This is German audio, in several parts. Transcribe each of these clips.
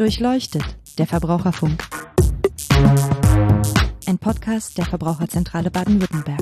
Durchleuchtet, der Verbraucherfunk. Ein Podcast der Verbraucherzentrale Baden-Württemberg.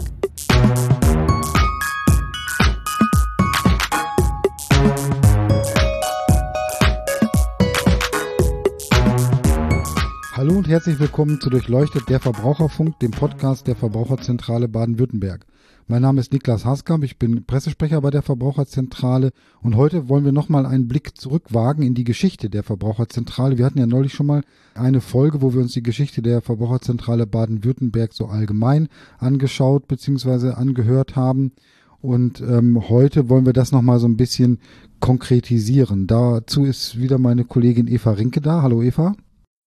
Hallo und herzlich willkommen zu Durchleuchtet der Verbraucherfunk, dem Podcast der Verbraucherzentrale Baden-Württemberg. Mein Name ist Niklas Haskamp, ich bin Pressesprecher bei der Verbraucherzentrale und heute wollen wir nochmal einen Blick zurückwagen in die Geschichte der Verbraucherzentrale. Wir hatten ja neulich schon mal eine Folge, wo wir uns die Geschichte der Verbraucherzentrale Baden-Württemberg so allgemein angeschaut bzw. angehört haben. Und ähm, heute wollen wir das nochmal so ein bisschen konkretisieren. Dazu ist wieder meine Kollegin Eva Rinke da. Hallo Eva.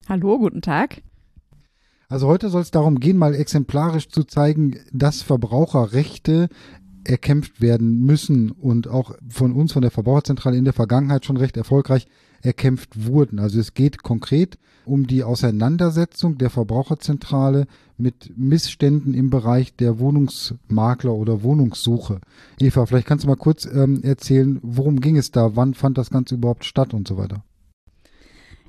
Hallo, guten Tag. Also heute soll es darum gehen, mal exemplarisch zu zeigen, dass Verbraucherrechte erkämpft werden müssen und auch von uns, von der Verbraucherzentrale in der Vergangenheit schon recht erfolgreich erkämpft wurden. Also es geht konkret um die Auseinandersetzung der Verbraucherzentrale mit Missständen im Bereich der Wohnungsmakler oder Wohnungssuche. Eva, vielleicht kannst du mal kurz ähm, erzählen, worum ging es da, wann fand das Ganze überhaupt statt und so weiter.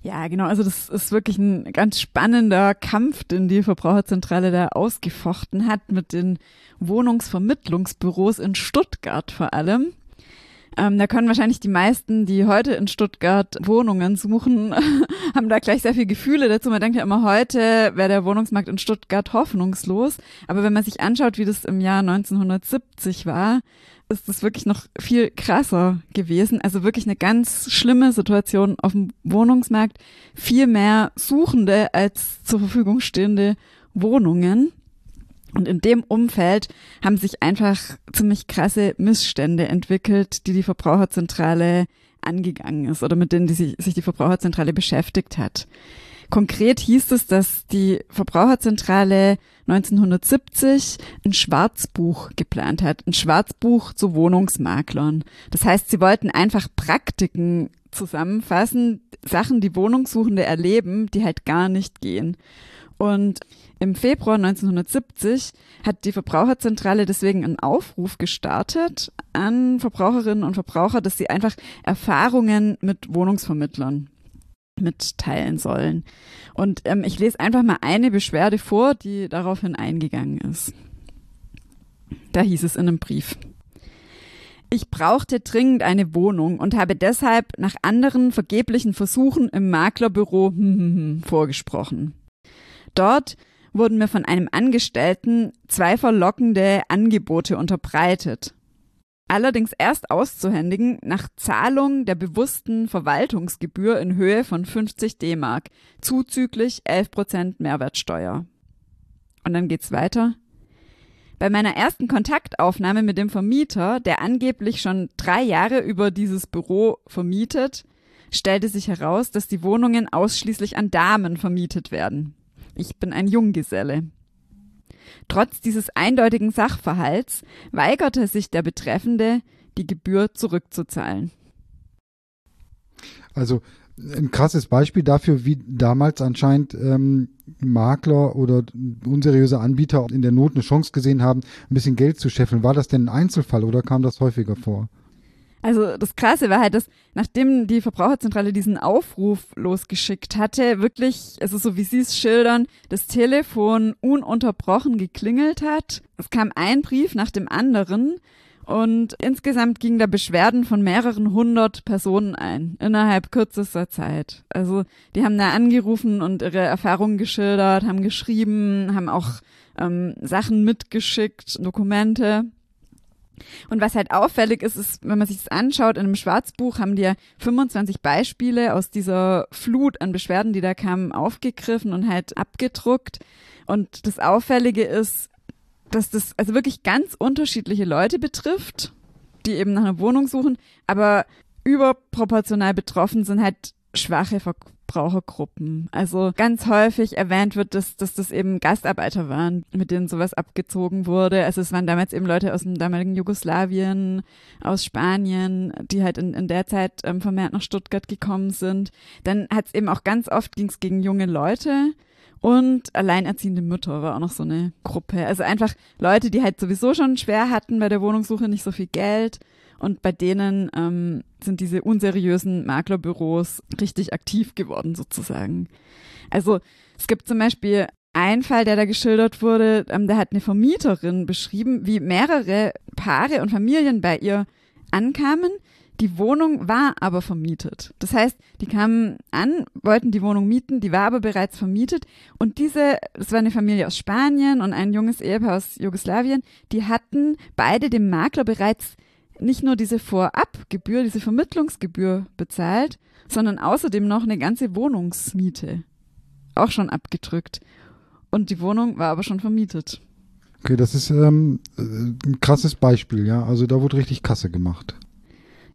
Ja, genau. Also das ist wirklich ein ganz spannender Kampf, den die Verbraucherzentrale da ausgefochten hat mit den Wohnungsvermittlungsbüros in Stuttgart vor allem. Ähm, da können wahrscheinlich die meisten, die heute in Stuttgart Wohnungen suchen, haben da gleich sehr viele Gefühle dazu. Man denkt ja immer, heute wäre der Wohnungsmarkt in Stuttgart hoffnungslos. Aber wenn man sich anschaut, wie das im Jahr 1970 war, ist das wirklich noch viel krasser gewesen. Also wirklich eine ganz schlimme Situation auf dem Wohnungsmarkt. Viel mehr Suchende als zur Verfügung stehende Wohnungen. Und in dem Umfeld haben sich einfach ziemlich krasse Missstände entwickelt, die die Verbraucherzentrale angegangen ist oder mit denen die sich, sich die Verbraucherzentrale beschäftigt hat. Konkret hieß es, dass die Verbraucherzentrale 1970 ein Schwarzbuch geplant hat, ein Schwarzbuch zu Wohnungsmaklern. Das heißt, sie wollten einfach Praktiken zusammenfassen, Sachen, die Wohnungssuchende erleben, die halt gar nicht gehen. Und im Februar 1970 hat die Verbraucherzentrale deswegen einen Aufruf gestartet an Verbraucherinnen und Verbraucher, dass sie einfach Erfahrungen mit Wohnungsvermittlern mitteilen sollen. Und ähm, ich lese einfach mal eine Beschwerde vor, die daraufhin eingegangen ist. Da hieß es in einem Brief. Ich brauchte dringend eine Wohnung und habe deshalb nach anderen vergeblichen Versuchen im Maklerbüro vorgesprochen. Dort wurden mir von einem Angestellten zwei verlockende Angebote unterbreitet allerdings erst auszuhändigen nach Zahlung der bewussten Verwaltungsgebühr in Höhe von 50 D-Mark, zuzüglich 11 Prozent Mehrwertsteuer. Und dann geht's weiter. Bei meiner ersten Kontaktaufnahme mit dem Vermieter, der angeblich schon drei Jahre über dieses Büro vermietet, stellte sich heraus, dass die Wohnungen ausschließlich an Damen vermietet werden. Ich bin ein Junggeselle. Trotz dieses eindeutigen Sachverhalts weigerte sich der Betreffende, die Gebühr zurückzuzahlen. Also ein krasses Beispiel dafür, wie damals anscheinend ähm, Makler oder unseriöse Anbieter in der Not eine Chance gesehen haben, ein bisschen Geld zu scheffeln. War das denn ein Einzelfall oder kam das häufiger vor? Also das Krasse war halt, dass nachdem die Verbraucherzentrale diesen Aufruf losgeschickt hatte, wirklich, also so wie Sie es schildern, das Telefon ununterbrochen geklingelt hat. Es kam ein Brief nach dem anderen und insgesamt gingen da Beschwerden von mehreren hundert Personen ein, innerhalb kürzester Zeit. Also die haben da angerufen und ihre Erfahrungen geschildert, haben geschrieben, haben auch ähm, Sachen mitgeschickt, Dokumente. Und was halt auffällig ist, ist, wenn man sich das anschaut, in einem Schwarzbuch haben die ja 25 Beispiele aus dieser Flut an Beschwerden, die da kamen, aufgegriffen und halt abgedruckt. Und das Auffällige ist, dass das also wirklich ganz unterschiedliche Leute betrifft, die eben nach einer Wohnung suchen, aber überproportional betroffen sind halt schwache Verbrauchergruppen. Also ganz häufig erwähnt wird, dass, dass das eben Gastarbeiter waren, mit denen sowas abgezogen wurde. Also es waren damals eben Leute aus dem damaligen Jugoslawien, aus Spanien, die halt in, in der Zeit ähm, vermehrt nach Stuttgart gekommen sind. Dann hat es eben auch ganz oft ging's gegen junge Leute. Und alleinerziehende Mütter war auch noch so eine Gruppe. Also einfach Leute, die halt sowieso schon schwer hatten bei der Wohnungssuche, nicht so viel Geld und bei denen ähm, sind diese unseriösen Maklerbüros richtig aktiv geworden sozusagen. Also es gibt zum Beispiel einen Fall, der da geschildert wurde, ähm, da hat eine Vermieterin beschrieben, wie mehrere Paare und Familien bei ihr ankamen. Die Wohnung war aber vermietet. Das heißt, die kamen an, wollten die Wohnung mieten, die war aber bereits vermietet. Und diese, das war eine Familie aus Spanien und ein junges Ehepaar aus Jugoslawien, die hatten beide dem Makler bereits nicht nur diese Vorabgebühr, diese Vermittlungsgebühr bezahlt, sondern außerdem noch eine ganze Wohnungsmiete auch schon abgedrückt. Und die Wohnung war aber schon vermietet. Okay, das ist ähm, ein krasses Beispiel, ja. Also da wurde richtig Kasse gemacht.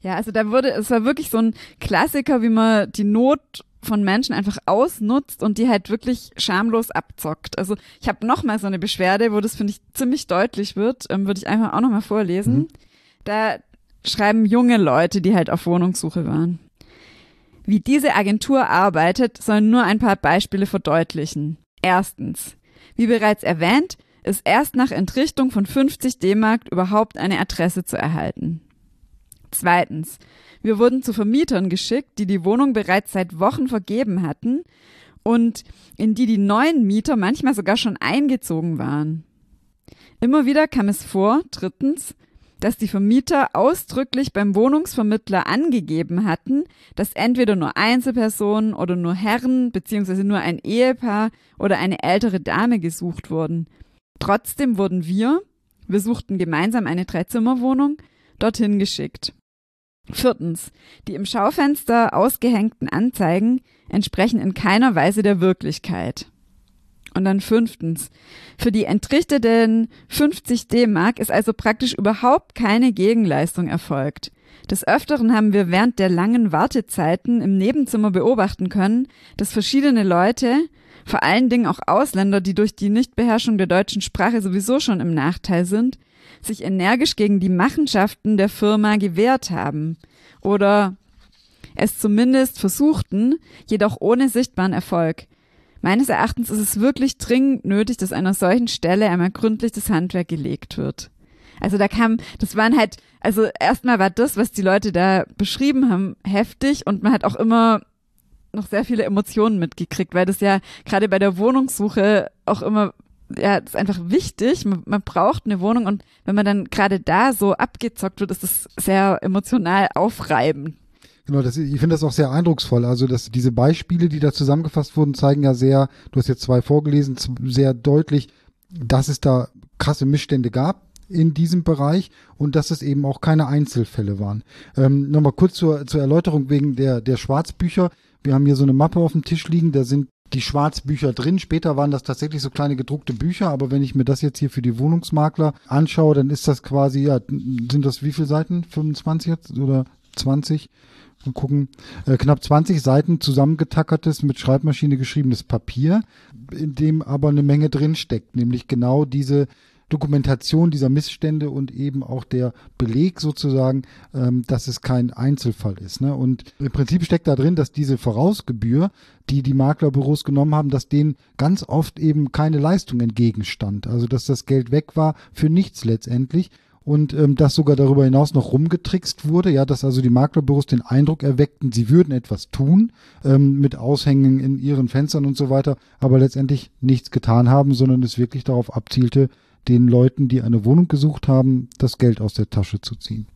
Ja, also da wurde, es war wirklich so ein Klassiker, wie man die Not von Menschen einfach ausnutzt und die halt wirklich schamlos abzockt. Also ich habe noch mal so eine Beschwerde, wo das finde ich ziemlich deutlich wird, ähm, würde ich einfach auch noch mal vorlesen. Mhm. Da schreiben junge Leute, die halt auf Wohnungssuche waren. Wie diese Agentur arbeitet, sollen nur ein paar Beispiele verdeutlichen. Erstens. Wie bereits erwähnt, ist erst nach Entrichtung von 50 D-Mark überhaupt eine Adresse zu erhalten. Zweitens. Wir wurden zu Vermietern geschickt, die die Wohnung bereits seit Wochen vergeben hatten und in die die neuen Mieter manchmal sogar schon eingezogen waren. Immer wieder kam es vor, drittens, dass die Vermieter ausdrücklich beim Wohnungsvermittler angegeben hatten, dass entweder nur Einzelpersonen oder nur Herren bzw. nur ein Ehepaar oder eine ältere Dame gesucht wurden. Trotzdem wurden wir, wir suchten gemeinsam eine Dreizimmerwohnung, dorthin geschickt. Viertens. Die im Schaufenster ausgehängten Anzeigen entsprechen in keiner Weise der Wirklichkeit. Und dann fünftens. Für die entrichteten 50 D-Mark ist also praktisch überhaupt keine Gegenleistung erfolgt. Des Öfteren haben wir während der langen Wartezeiten im Nebenzimmer beobachten können, dass verschiedene Leute, vor allen Dingen auch Ausländer, die durch die Nichtbeherrschung der deutschen Sprache sowieso schon im Nachteil sind, sich energisch gegen die Machenschaften der Firma gewehrt haben oder es zumindest versuchten, jedoch ohne sichtbaren Erfolg. Meines Erachtens ist es wirklich dringend nötig, dass an einer solchen Stelle einmal gründlich das Handwerk gelegt wird. Also da kam, das waren halt, also erstmal war das, was die Leute da beschrieben haben, heftig und man hat auch immer noch sehr viele Emotionen mitgekriegt, weil das ja gerade bei der Wohnungssuche auch immer ja, das ist einfach wichtig. Man, man braucht eine Wohnung und wenn man dann gerade da so abgezockt wird, ist es sehr emotional aufreibend. Genau, das, ich finde das auch sehr eindrucksvoll. Also, dass diese Beispiele, die da zusammengefasst wurden, zeigen ja sehr, du hast jetzt zwei vorgelesen, sehr deutlich, dass es da krasse Missstände gab in diesem Bereich und dass es eben auch keine Einzelfälle waren. Ähm, Nochmal kurz zur, zur Erläuterung wegen der, der Schwarzbücher. Wir haben hier so eine Mappe auf dem Tisch liegen, da sind die Schwarzbücher drin. Später waren das tatsächlich so kleine gedruckte Bücher, aber wenn ich mir das jetzt hier für die Wohnungsmakler anschaue, dann ist das quasi, ja, sind das wie viele Seiten? 25 jetzt oder 20? Mal gucken. Äh, knapp 20 Seiten zusammengetackertes, mit Schreibmaschine geschriebenes Papier, in dem aber eine Menge drin steckt, nämlich genau diese Dokumentation dieser Missstände und eben auch der Beleg sozusagen, ähm, dass es kein Einzelfall ist. Ne? Und im Prinzip steckt da drin, dass diese Vorausgebühr, die die Maklerbüros genommen haben, dass denen ganz oft eben keine Leistung entgegenstand. Also dass das Geld weg war für nichts letztendlich und ähm, dass sogar darüber hinaus noch rumgetrickst wurde, ja, dass also die Maklerbüros den Eindruck erweckten, sie würden etwas tun ähm, mit Aushängen in ihren Fenstern und so weiter, aber letztendlich nichts getan haben, sondern es wirklich darauf abzielte, den Leuten, die eine Wohnung gesucht haben, das Geld aus der Tasche zu ziehen.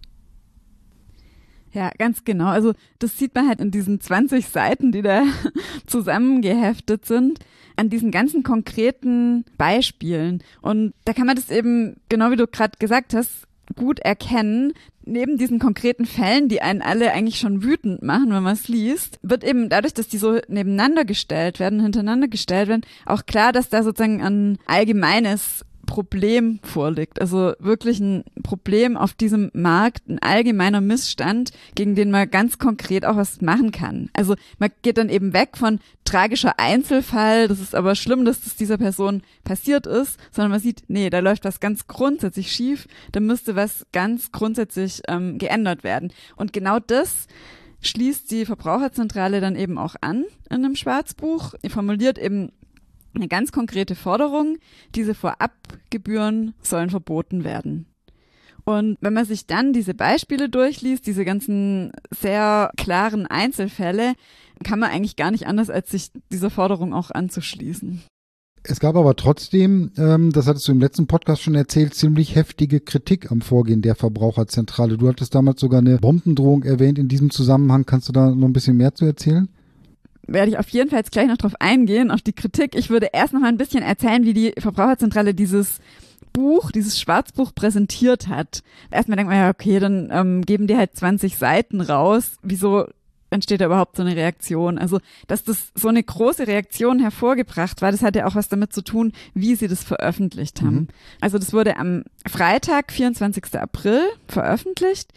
Ja, ganz genau. Also das sieht man halt in diesen 20 Seiten, die da zusammengeheftet sind, an diesen ganzen konkreten Beispielen. Und da kann man das eben, genau wie du gerade gesagt hast, gut erkennen. Neben diesen konkreten Fällen, die einen alle eigentlich schon wütend machen, wenn man es liest, wird eben dadurch, dass die so nebeneinander gestellt werden, hintereinander gestellt werden, auch klar, dass da sozusagen ein allgemeines Problem vorliegt. Also wirklich ein Problem auf diesem Markt, ein allgemeiner Missstand, gegen den man ganz konkret auch was machen kann. Also man geht dann eben weg von tragischer Einzelfall, das ist aber schlimm, dass das dieser Person passiert ist, sondern man sieht, nee, da läuft was ganz grundsätzlich schief, da müsste was ganz grundsätzlich ähm, geändert werden. Und genau das schließt die Verbraucherzentrale dann eben auch an in einem Schwarzbuch. Formuliert eben eine ganz konkrete Forderung. Diese Vorabgebühren sollen verboten werden. Und wenn man sich dann diese Beispiele durchliest, diese ganzen sehr klaren Einzelfälle, kann man eigentlich gar nicht anders, als sich dieser Forderung auch anzuschließen. Es gab aber trotzdem, ähm, das hattest du im letzten Podcast schon erzählt, ziemlich heftige Kritik am Vorgehen der Verbraucherzentrale. Du hattest damals sogar eine Bombendrohung erwähnt in diesem Zusammenhang. Kannst du da noch ein bisschen mehr zu erzählen? Werde ich auf jeden Fall jetzt gleich noch drauf eingehen, auf die Kritik. Ich würde erst noch mal ein bisschen erzählen, wie die Verbraucherzentrale dieses Buch, dieses Schwarzbuch präsentiert hat. Erstmal denkt man ja, okay, dann ähm, geben die halt 20 Seiten raus. Wieso entsteht da überhaupt so eine Reaktion? Also, dass das so eine große Reaktion hervorgebracht war, das hat ja auch was damit zu tun, wie sie das veröffentlicht haben. Mhm. Also, das wurde am Freitag, 24. April veröffentlicht.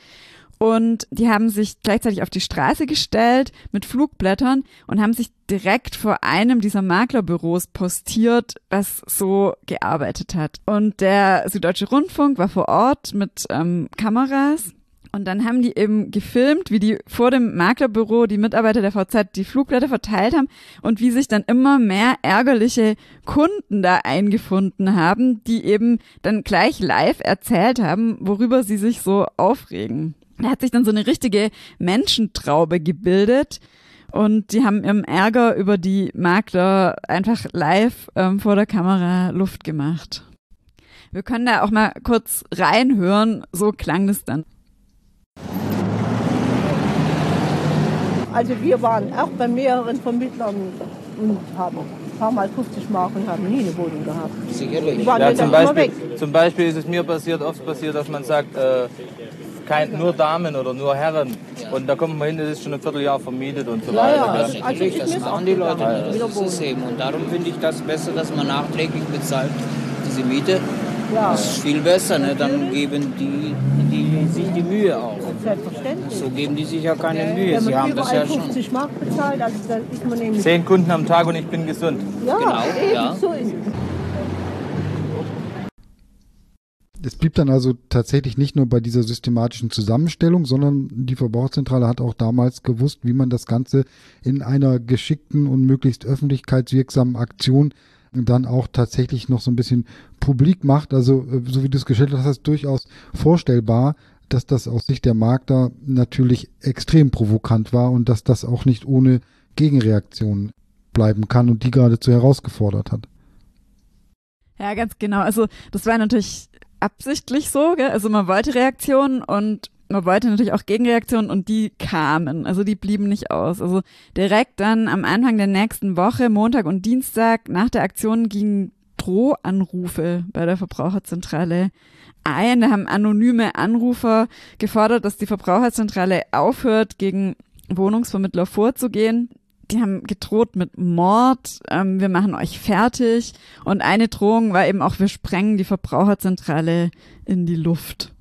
Und die haben sich gleichzeitig auf die Straße gestellt mit Flugblättern und haben sich direkt vor einem dieser Maklerbüros postiert, was so gearbeitet hat. Und der Süddeutsche Rundfunk war vor Ort mit ähm, Kameras und dann haben die eben gefilmt, wie die vor dem Maklerbüro die Mitarbeiter der VZ die Flugblätter verteilt haben und wie sich dann immer mehr ärgerliche Kunden da eingefunden haben, die eben dann gleich live erzählt haben, worüber sie sich so aufregen. Da hat sich dann so eine richtige Menschentraube gebildet. Und die haben ihrem Ärger über die Makler einfach live ähm, vor der Kamera Luft gemacht. Wir können da auch mal kurz reinhören, so klang das dann. Also wir waren auch bei mehreren Vermittlern und haben ein paar Mal 50 Mark und haben nie eine Wohnung gehabt. Sicherlich. Die waren ja, zum, Beispiel, zum Beispiel ist es mir passiert, oft passiert, dass man sagt, äh, kein, nur Damen oder nur Herren. Ja. Und da kommt man hin, das ist schon ein Vierteljahr vermietet und so ja, weiter. Ja, also, also das machen die Leute nicht. Das ist eben. Und darum finde ich das besser, dass man nachträglich bezahlt, diese Miete. Ja. Das ist viel besser, ne? dann geben die, die sich die Mühe auch. Selbstverständlich. So geben die sich ja keine Mühe. Sie haben das ja schon. 50 Mark bezahlt, also da ist man nämlich. Zehn Kunden am Tag und ich bin gesund. Ja, genau, eben, ja. so ist es. Es blieb dann also tatsächlich nicht nur bei dieser systematischen Zusammenstellung, sondern die Verbraucherzentrale hat auch damals gewusst, wie man das Ganze in einer geschickten und möglichst öffentlichkeitswirksamen Aktion dann auch tatsächlich noch so ein bisschen publik macht. Also, äh, so wie du es geschildert hast, durchaus vorstellbar, dass das aus Sicht der Markter natürlich extrem provokant war und dass das auch nicht ohne Gegenreaktion bleiben kann und die geradezu herausgefordert hat. Ja, ganz genau. Also das war natürlich absichtlich so, gell? also man wollte Reaktionen und man wollte natürlich auch Gegenreaktionen und die kamen, also die blieben nicht aus. Also direkt dann am Anfang der nächsten Woche, Montag und Dienstag nach der Aktion gingen Drohanrufe bei der Verbraucherzentrale ein. Da haben anonyme Anrufer gefordert, dass die Verbraucherzentrale aufhört, gegen Wohnungsvermittler vorzugehen. Die haben gedroht mit Mord, ähm, wir machen euch fertig. Und eine Drohung war eben auch, wir sprengen die Verbraucherzentrale in die Luft.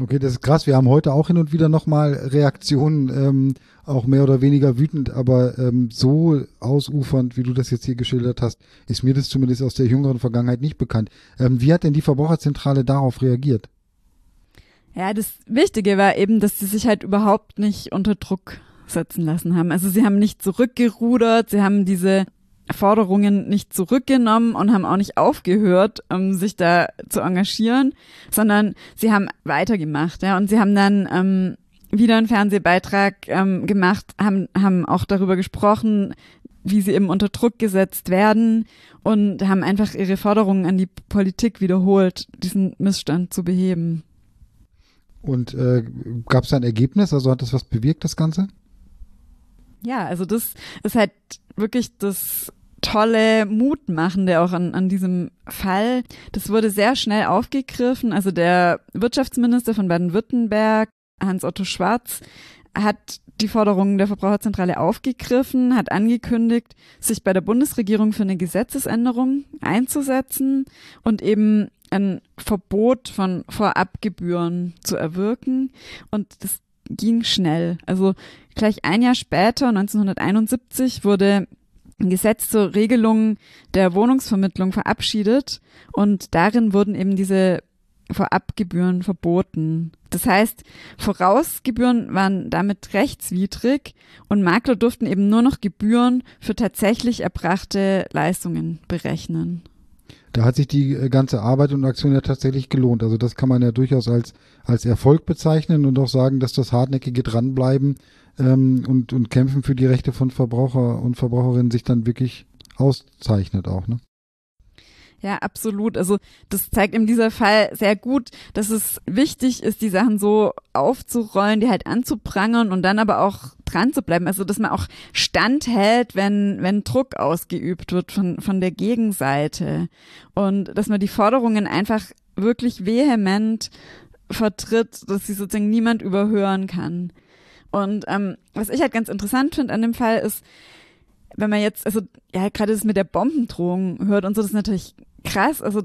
Okay, das ist krass. Wir haben heute auch hin und wieder nochmal Reaktionen, ähm, auch mehr oder weniger wütend, aber ähm, so ausufernd, wie du das jetzt hier geschildert hast, ist mir das zumindest aus der jüngeren Vergangenheit nicht bekannt. Ähm, wie hat denn die Verbraucherzentrale darauf reagiert? Ja, das Wichtige war eben, dass sie sich halt überhaupt nicht unter Druck setzen lassen haben. Also sie haben nicht zurückgerudert, sie haben diese Forderungen nicht zurückgenommen und haben auch nicht aufgehört, um sich da zu engagieren, sondern sie haben weitergemacht, ja, und sie haben dann ähm, wieder einen Fernsehbeitrag ähm, gemacht, haben, haben auch darüber gesprochen, wie sie eben unter Druck gesetzt werden und haben einfach ihre Forderungen an die Politik wiederholt, diesen Missstand zu beheben. Und äh, gab es ein Ergebnis? Also hat das was bewirkt, das Ganze? Ja, also das ist halt wirklich das tolle Mutmachende auch an, an diesem Fall. Das wurde sehr schnell aufgegriffen. Also der Wirtschaftsminister von Baden-Württemberg, Hans-Otto Schwarz, hat die Forderungen der Verbraucherzentrale aufgegriffen, hat angekündigt, sich bei der Bundesregierung für eine Gesetzesänderung einzusetzen und eben ein Verbot von Vorabgebühren zu erwirken. Und das ging schnell. Also gleich ein Jahr später, 1971, wurde ein Gesetz zur Regelung der Wohnungsvermittlung verabschiedet und darin wurden eben diese Vorabgebühren verboten. Das heißt, Vorausgebühren waren damit rechtswidrig und Makler durften eben nur noch Gebühren für tatsächlich erbrachte Leistungen berechnen. Da hat sich die äh, ganze Arbeit und Aktion ja tatsächlich gelohnt. Also das kann man ja durchaus als, als Erfolg bezeichnen und auch sagen, dass das hartnäckige Dranbleiben ähm, und, und Kämpfen für die Rechte von Verbraucher und Verbraucherinnen sich dann wirklich auszeichnet auch, ne? Ja, absolut. Also das zeigt in dieser Fall sehr gut, dass es wichtig ist, die Sachen so aufzurollen, die halt anzuprangern und dann aber auch dran zu bleiben. Also dass man auch standhält, wenn, wenn Druck ausgeübt wird von, von der Gegenseite. Und dass man die Forderungen einfach wirklich vehement vertritt, dass sie sozusagen niemand überhören kann. Und ähm, was ich halt ganz interessant finde an dem Fall ist, wenn man jetzt, also ja, gerade das mit der Bombendrohung hört und so, das ist natürlich krass. Also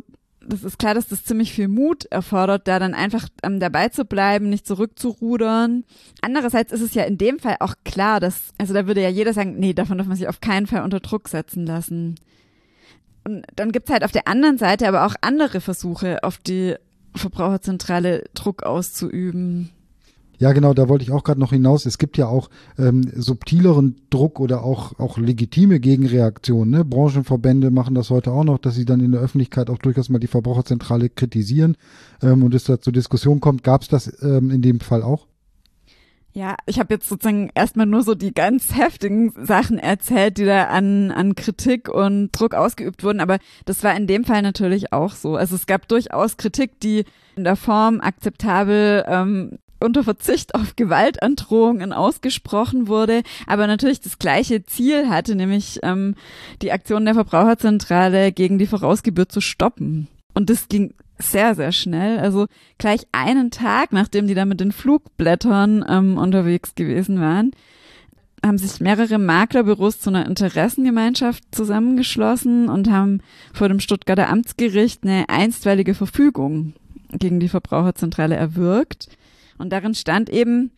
das ist klar, dass das ziemlich viel Mut erfordert, da dann einfach ähm, dabei zu bleiben, nicht zurückzurudern. Andererseits ist es ja in dem Fall auch klar, dass, also da würde ja jeder sagen, nee, davon darf man sich auf keinen Fall unter Druck setzen lassen. Und dann gibt's halt auf der anderen Seite aber auch andere Versuche, auf die Verbraucherzentrale Druck auszuüben. Ja, genau, da wollte ich auch gerade noch hinaus. Es gibt ja auch ähm, subtileren Druck oder auch, auch legitime Gegenreaktionen. Ne? Branchenverbände machen das heute auch noch, dass sie dann in der Öffentlichkeit auch durchaus mal die Verbraucherzentrale kritisieren ähm, und es da zur Diskussion kommt. Gab es das ähm, in dem Fall auch? Ja, ich habe jetzt sozusagen erstmal nur so die ganz heftigen Sachen erzählt, die da an, an Kritik und Druck ausgeübt wurden, aber das war in dem Fall natürlich auch so. Also es gab durchaus Kritik, die in der Form akzeptabel ähm, unter Verzicht auf Gewaltandrohungen ausgesprochen wurde, aber natürlich das gleiche Ziel hatte, nämlich ähm, die Aktion der Verbraucherzentrale gegen die Vorausgebühr zu stoppen. Und das ging sehr, sehr schnell. Also gleich einen Tag, nachdem die da mit den Flugblättern ähm, unterwegs gewesen waren, haben sich mehrere Maklerbüros zu einer Interessengemeinschaft zusammengeschlossen und haben vor dem Stuttgarter Amtsgericht eine einstweilige Verfügung gegen die Verbraucherzentrale erwirkt. Und darin stand eben,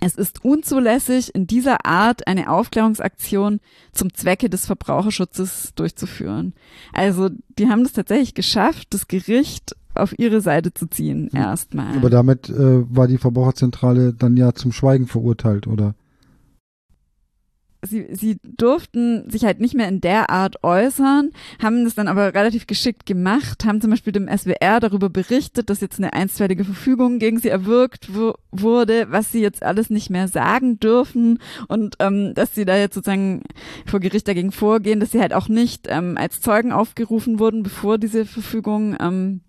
es ist unzulässig, in dieser Art eine Aufklärungsaktion zum Zwecke des Verbraucherschutzes durchzuführen. Also die haben das tatsächlich geschafft, das Gericht auf ihre Seite zu ziehen, hm. erstmal. Aber damit äh, war die Verbraucherzentrale dann ja zum Schweigen verurteilt, oder? Sie, sie durften sich halt nicht mehr in der Art äußern, haben das dann aber relativ geschickt gemacht, haben zum Beispiel dem SWR darüber berichtet, dass jetzt eine einstweilige Verfügung gegen sie erwirkt wurde, was sie jetzt alles nicht mehr sagen dürfen und ähm, dass sie da jetzt sozusagen vor Gericht dagegen vorgehen, dass sie halt auch nicht ähm, als Zeugen aufgerufen wurden, bevor diese Verfügung ähm,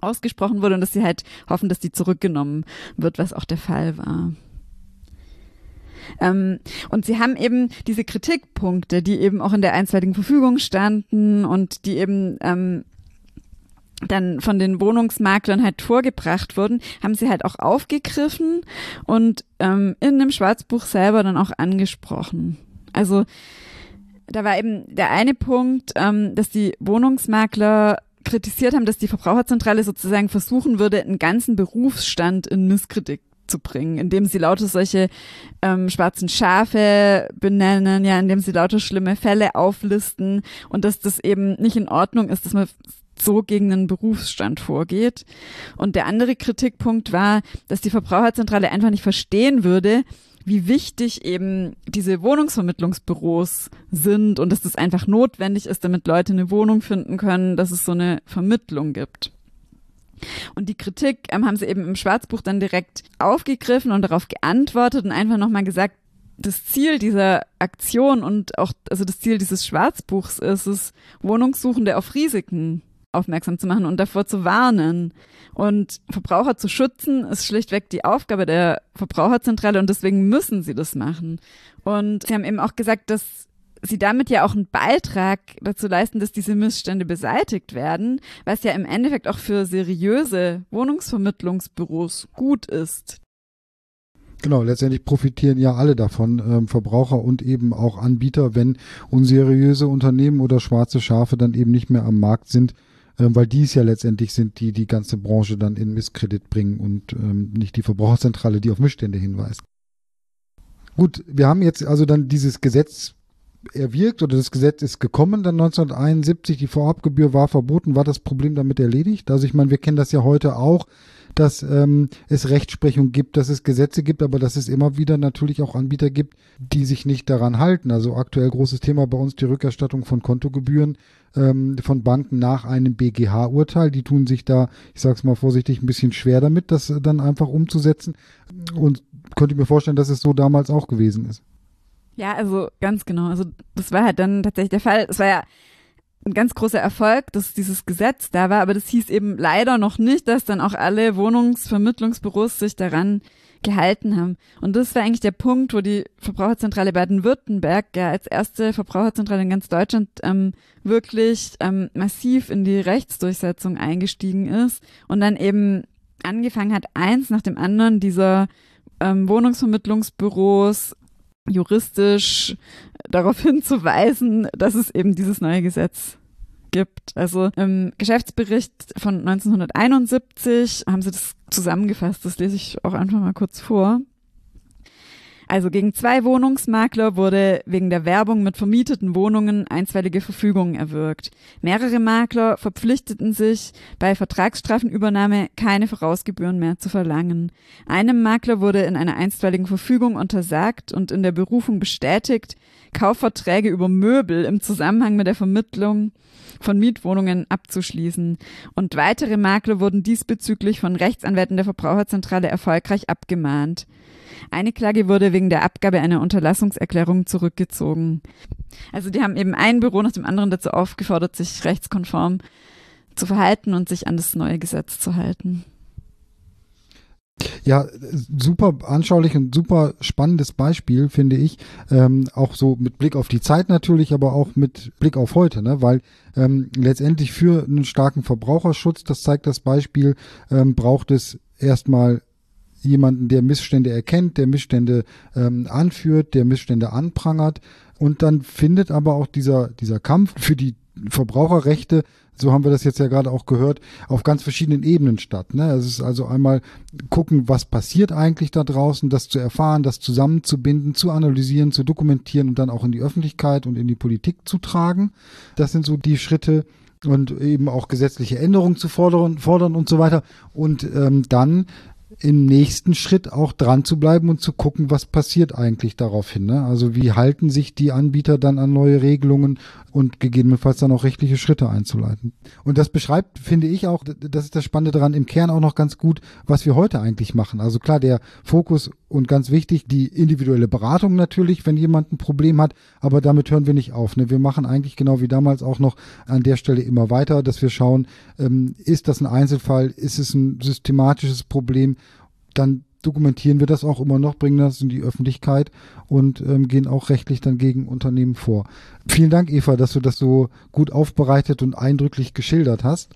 ausgesprochen wurde und dass sie halt hoffen, dass die zurückgenommen wird, was auch der Fall war. Ähm, und sie haben eben diese Kritikpunkte, die eben auch in der einstweiligen Verfügung standen und die eben ähm, dann von den Wohnungsmaklern halt vorgebracht wurden, haben sie halt auch aufgegriffen und ähm, in dem Schwarzbuch selber dann auch angesprochen. Also da war eben der eine Punkt, ähm, dass die Wohnungsmakler kritisiert haben, dass die Verbraucherzentrale sozusagen versuchen würde, einen ganzen Berufsstand in Misskritik zu bringen, indem sie lauter solche ähm, schwarzen Schafe benennen, ja, indem sie lauter schlimme Fälle auflisten und dass das eben nicht in Ordnung ist, dass man so gegen einen Berufsstand vorgeht. Und der andere Kritikpunkt war, dass die Verbraucherzentrale einfach nicht verstehen würde, wie wichtig eben diese Wohnungsvermittlungsbüros sind und dass das einfach notwendig ist, damit Leute eine Wohnung finden können, dass es so eine Vermittlung gibt. Und die Kritik ähm, haben sie eben im Schwarzbuch dann direkt aufgegriffen und darauf geantwortet und einfach nochmal gesagt, das Ziel dieser Aktion und auch, also das Ziel dieses Schwarzbuchs ist es, Wohnungssuchende auf Risiken aufmerksam zu machen und davor zu warnen. Und Verbraucher zu schützen ist schlichtweg die Aufgabe der Verbraucherzentrale und deswegen müssen sie das machen. Und sie haben eben auch gesagt, dass sie damit ja auch einen Beitrag dazu leisten, dass diese Missstände beseitigt werden, was ja im Endeffekt auch für seriöse Wohnungsvermittlungsbüros gut ist. Genau, letztendlich profitieren ja alle davon, ähm, Verbraucher und eben auch Anbieter, wenn unseriöse Unternehmen oder schwarze Schafe dann eben nicht mehr am Markt sind, ähm, weil die es ja letztendlich sind, die die ganze Branche dann in Misskredit bringen und ähm, nicht die Verbraucherzentrale, die auf Missstände hinweist. Gut, wir haben jetzt also dann dieses Gesetz erwirkt oder das Gesetz ist gekommen, dann 1971, die Vorabgebühr war verboten, war das Problem damit erledigt? Also ich meine, wir kennen das ja heute auch, dass ähm, es Rechtsprechung gibt, dass es Gesetze gibt, aber dass es immer wieder natürlich auch Anbieter gibt, die sich nicht daran halten. Also aktuell großes Thema bei uns die Rückerstattung von Kontogebühren ähm, von Banken nach einem BGH-Urteil. Die tun sich da, ich sage es mal vorsichtig, ein bisschen schwer damit, das dann einfach umzusetzen. Und könnte mir vorstellen, dass es so damals auch gewesen ist. Ja, also ganz genau. Also das war halt dann tatsächlich der Fall. Es war ja ein ganz großer Erfolg, dass dieses Gesetz da war, aber das hieß eben leider noch nicht, dass dann auch alle Wohnungsvermittlungsbüros sich daran gehalten haben. Und das war eigentlich der Punkt, wo die Verbraucherzentrale Baden-Württemberg ja als erste Verbraucherzentrale in ganz Deutschland ähm, wirklich ähm, massiv in die Rechtsdurchsetzung eingestiegen ist und dann eben angefangen hat, eins nach dem anderen dieser ähm, Wohnungsvermittlungsbüros juristisch darauf hinzuweisen, dass es eben dieses neue Gesetz gibt. Also im Geschäftsbericht von 1971 haben sie das zusammengefasst. Das lese ich auch einfach mal kurz vor. Also gegen zwei Wohnungsmakler wurde wegen der Werbung mit vermieteten Wohnungen einstweilige Verfügungen erwirkt. Mehrere Makler verpflichteten sich, bei Vertragsstrafenübernahme keine Vorausgebühren mehr zu verlangen. Einem Makler wurde in einer einstweiligen Verfügung untersagt und in der Berufung bestätigt, Kaufverträge über Möbel im Zusammenhang mit der Vermittlung von Mietwohnungen abzuschließen. Und weitere Makler wurden diesbezüglich von Rechtsanwälten der Verbraucherzentrale erfolgreich abgemahnt. Eine Klage wurde wegen der Abgabe einer Unterlassungserklärung zurückgezogen. Also die haben eben ein Büro nach dem anderen dazu aufgefordert, sich rechtskonform zu verhalten und sich an das neue Gesetz zu halten. Ja, super anschaulich und super spannendes Beispiel, finde ich. Ähm, auch so mit Blick auf die Zeit natürlich, aber auch mit Blick auf heute, ne? weil ähm, letztendlich für einen starken Verbraucherschutz, das zeigt das Beispiel, ähm, braucht es erstmal jemanden, der Missstände erkennt, der Missstände ähm, anführt, der Missstände anprangert. Und dann findet aber auch dieser, dieser Kampf für die Verbraucherrechte, so haben wir das jetzt ja gerade auch gehört, auf ganz verschiedenen Ebenen statt. Ne? Es ist also einmal gucken, was passiert eigentlich da draußen, das zu erfahren, das zusammenzubinden, zu analysieren, zu dokumentieren und dann auch in die Öffentlichkeit und in die Politik zu tragen. Das sind so die Schritte und eben auch gesetzliche Änderungen zu fordern, fordern und so weiter. Und ähm, dann im nächsten Schritt auch dran zu bleiben und zu gucken, was passiert eigentlich daraufhin. Ne? Also wie halten sich die Anbieter dann an neue Regelungen und gegebenenfalls dann auch rechtliche Schritte einzuleiten. Und das beschreibt, finde ich auch, das ist das Spannende daran, im Kern auch noch ganz gut, was wir heute eigentlich machen. Also klar, der Fokus und ganz wichtig, die individuelle Beratung natürlich, wenn jemand ein Problem hat, aber damit hören wir nicht auf. Ne? Wir machen eigentlich genau wie damals auch noch an der Stelle immer weiter, dass wir schauen, ähm, ist das ein Einzelfall, ist es ein systematisches Problem, dann dokumentieren wir das auch immer noch, bringen das in die Öffentlichkeit und ähm, gehen auch rechtlich dann gegen Unternehmen vor. Vielen Dank, Eva, dass du das so gut aufbereitet und eindrücklich geschildert hast.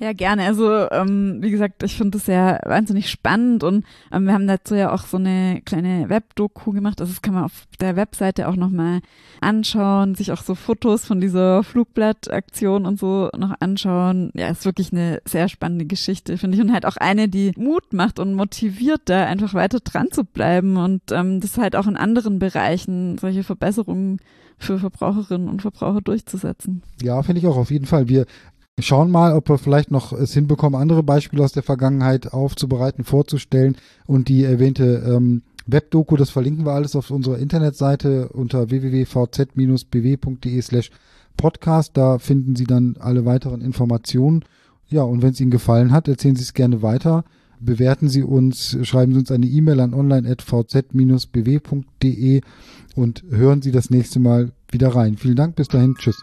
Ja, gerne. Also, ähm, wie gesagt, ich finde das ja wahnsinnig spannend und ähm, wir haben dazu ja auch so eine kleine Webdoku gemacht. Also das kann man auf der Webseite auch nochmal anschauen, sich auch so Fotos von dieser Flugblattaktion und so noch anschauen. Ja, ist wirklich eine sehr spannende Geschichte, finde ich. Und halt auch eine, die Mut macht und motiviert, da einfach weiter dran zu bleiben und ähm, das halt auch in anderen Bereichen solche Verbesserungen für Verbraucherinnen und Verbraucher durchzusetzen. Ja, finde ich auch auf jeden Fall. Wir schauen mal, ob wir vielleicht noch es hinbekommen, andere Beispiele aus der Vergangenheit aufzubereiten, vorzustellen und die erwähnte ähm, Webdoku, das verlinken wir alles auf unserer Internetseite unter www.vz-bw.de slash podcast. Da finden Sie dann alle weiteren Informationen. Ja, und wenn es Ihnen gefallen hat, erzählen Sie es gerne weiter. Bewerten Sie uns, schreiben Sie uns eine E-Mail an online.vz-bw.de und hören Sie das nächste Mal wieder rein. Vielen Dank, bis dahin, tschüss.